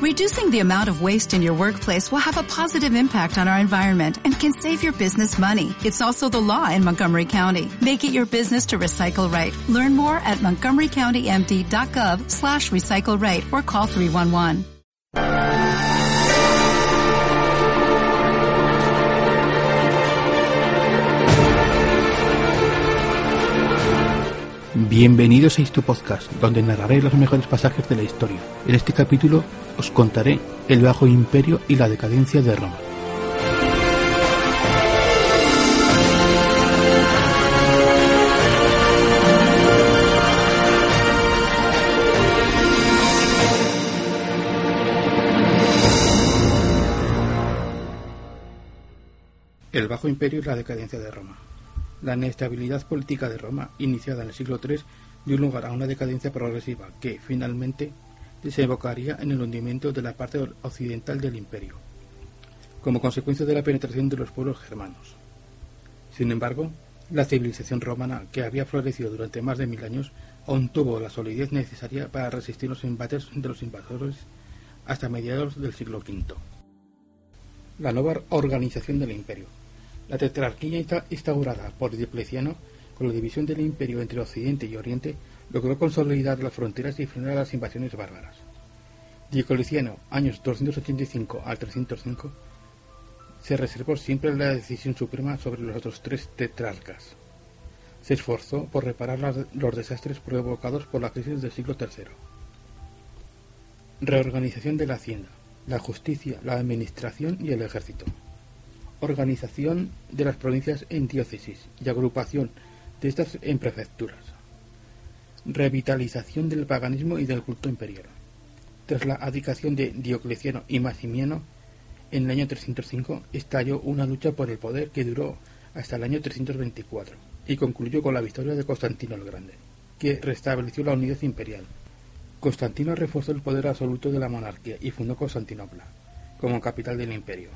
Reducing the amount of waste in your workplace will have a positive impact on our environment and can save your business money. It's also the law in Montgomery County. Make it your business to recycle right. Learn more at montgomerycountymd.gov slash recycle right or call 311. Bienvenidos a Isto Podcast, donde narraré los mejores pasajes de la historia. En este capítulo os contaré el Bajo Imperio y la decadencia de Roma. El Bajo Imperio y la decadencia de Roma. La inestabilidad política de Roma, iniciada en el siglo III, dio lugar a una decadencia progresiva que, finalmente, desembocaría en el hundimiento de la parte occidental del imperio, como consecuencia de la penetración de los pueblos germanos. Sin embargo, la civilización romana, que había florecido durante más de mil años, aún tuvo la solidez necesaria para resistir los embates de los invasores hasta mediados del siglo V. La nueva organización del imperio. La tetrarquía instaurada por Diocleciano, con la división del imperio entre Occidente y Oriente, logró consolidar las fronteras y frenar las invasiones bárbaras. Diocleciano, años 285 al 305, se reservó siempre la decisión suprema sobre los otros tres tetrarcas. Se esforzó por reparar los desastres provocados por la crisis del siglo III. Reorganización de la hacienda, la justicia, la administración y el ejército organización de las provincias en diócesis y agrupación de estas en prefecturas, revitalización del paganismo y del culto imperial. Tras la abdicación de Diocleciano y Maximiano, en el año 305 estalló una lucha por el poder que duró hasta el año 324 y concluyó con la victoria de Constantino el Grande, que restableció la unidad imperial. Constantino reforzó el poder absoluto de la monarquía y fundó Constantinopla como capital del imperio.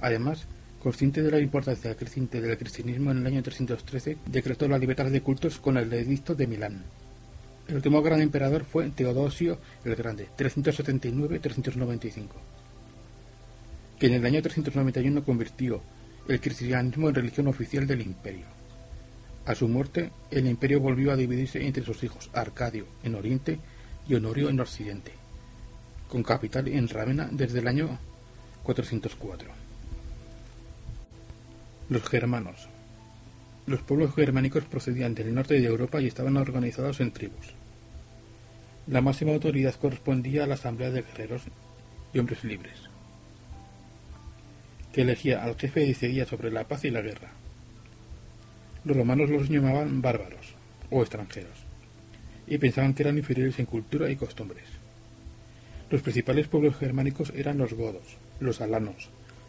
Además, consciente de la importancia creciente del cristianismo en el año 313, decretó la libertad de cultos con el edicto de Milán. El último gran emperador fue Teodosio el Grande, 379-395, que en el año 391 convirtió el cristianismo en religión oficial del imperio. A su muerte, el imperio volvió a dividirse entre sus hijos Arcadio en Oriente y Honorio en Occidente, con capital en Rávena desde el año 404. Los germanos. Los pueblos germánicos procedían del norte de Europa y estaban organizados en tribus. La máxima autoridad correspondía a la asamblea de guerreros y hombres libres, que elegía al jefe y decidía sobre la paz y la guerra. Los romanos los llamaban bárbaros o extranjeros, y pensaban que eran inferiores en cultura y costumbres. Los principales pueblos germánicos eran los godos, los alanos,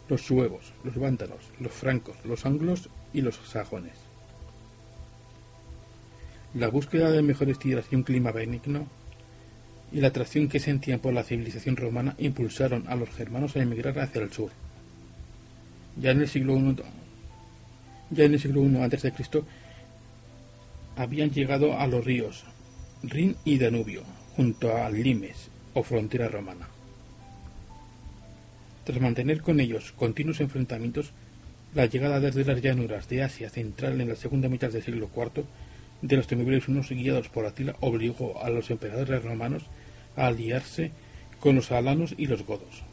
los suevos, los vándalos, los francos, los anglos y los sajones. La búsqueda de mejores tierras y un clima benigno y la atracción que sentían por la civilización romana impulsaron a los germanos a emigrar hacia el sur. Ya en el siglo I, ya en el siglo I Cristo habían llegado a los ríos Rin y Danubio, junto a Limes o frontera romana. Tras mantener con ellos continuos enfrentamientos, la llegada desde las llanuras de Asia Central en la segunda mitad del siglo IV de los temibles unos guiados por Atila obligó a los emperadores romanos a aliarse con los alanos y los godos,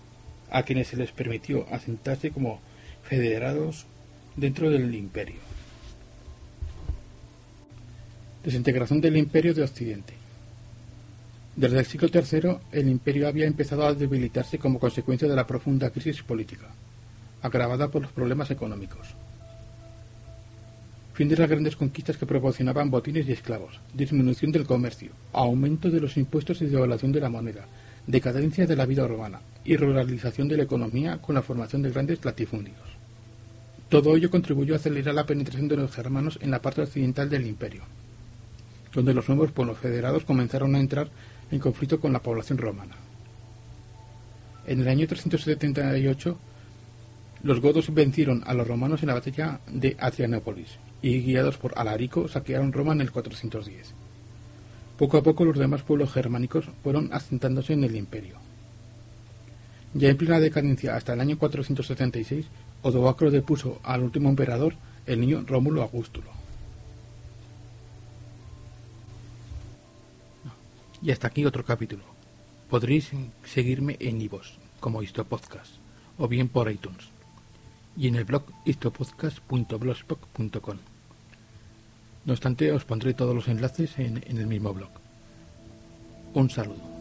a quienes se les permitió asentarse como federados dentro del imperio. Desintegración del imperio de Occidente. Desde el siglo III, el imperio había empezado a debilitarse como consecuencia de la profunda crisis política, agravada por los problemas económicos. Fin de las grandes conquistas que proporcionaban botines y esclavos, disminución del comercio, aumento de los impuestos y devaluación de la moneda, decadencia de la vida urbana y ruralización de la economía con la formación de grandes latifundios. Todo ello contribuyó a acelerar la penetración de los germanos en la parte occidental del imperio, donde los nuevos pueblos federados comenzaron a entrar en conflicto con la población romana. En el año 378, los godos vencieron a los romanos en la batalla de Adrianópolis y, guiados por Alarico, saquearon Roma en el 410. Poco a poco los demás pueblos germánicos fueron asentándose en el imperio, Ya en plena decadencia hasta el año 476, Odoacro depuso al último emperador, el niño Rómulo Augustulo. Y hasta aquí otro capítulo. Podréis seguirme en iVoox como Histopodcast o bien por iTunes y en el blog histopodcast.blogspot.com. No obstante, os pondré todos los enlaces en, en el mismo blog. Un saludo.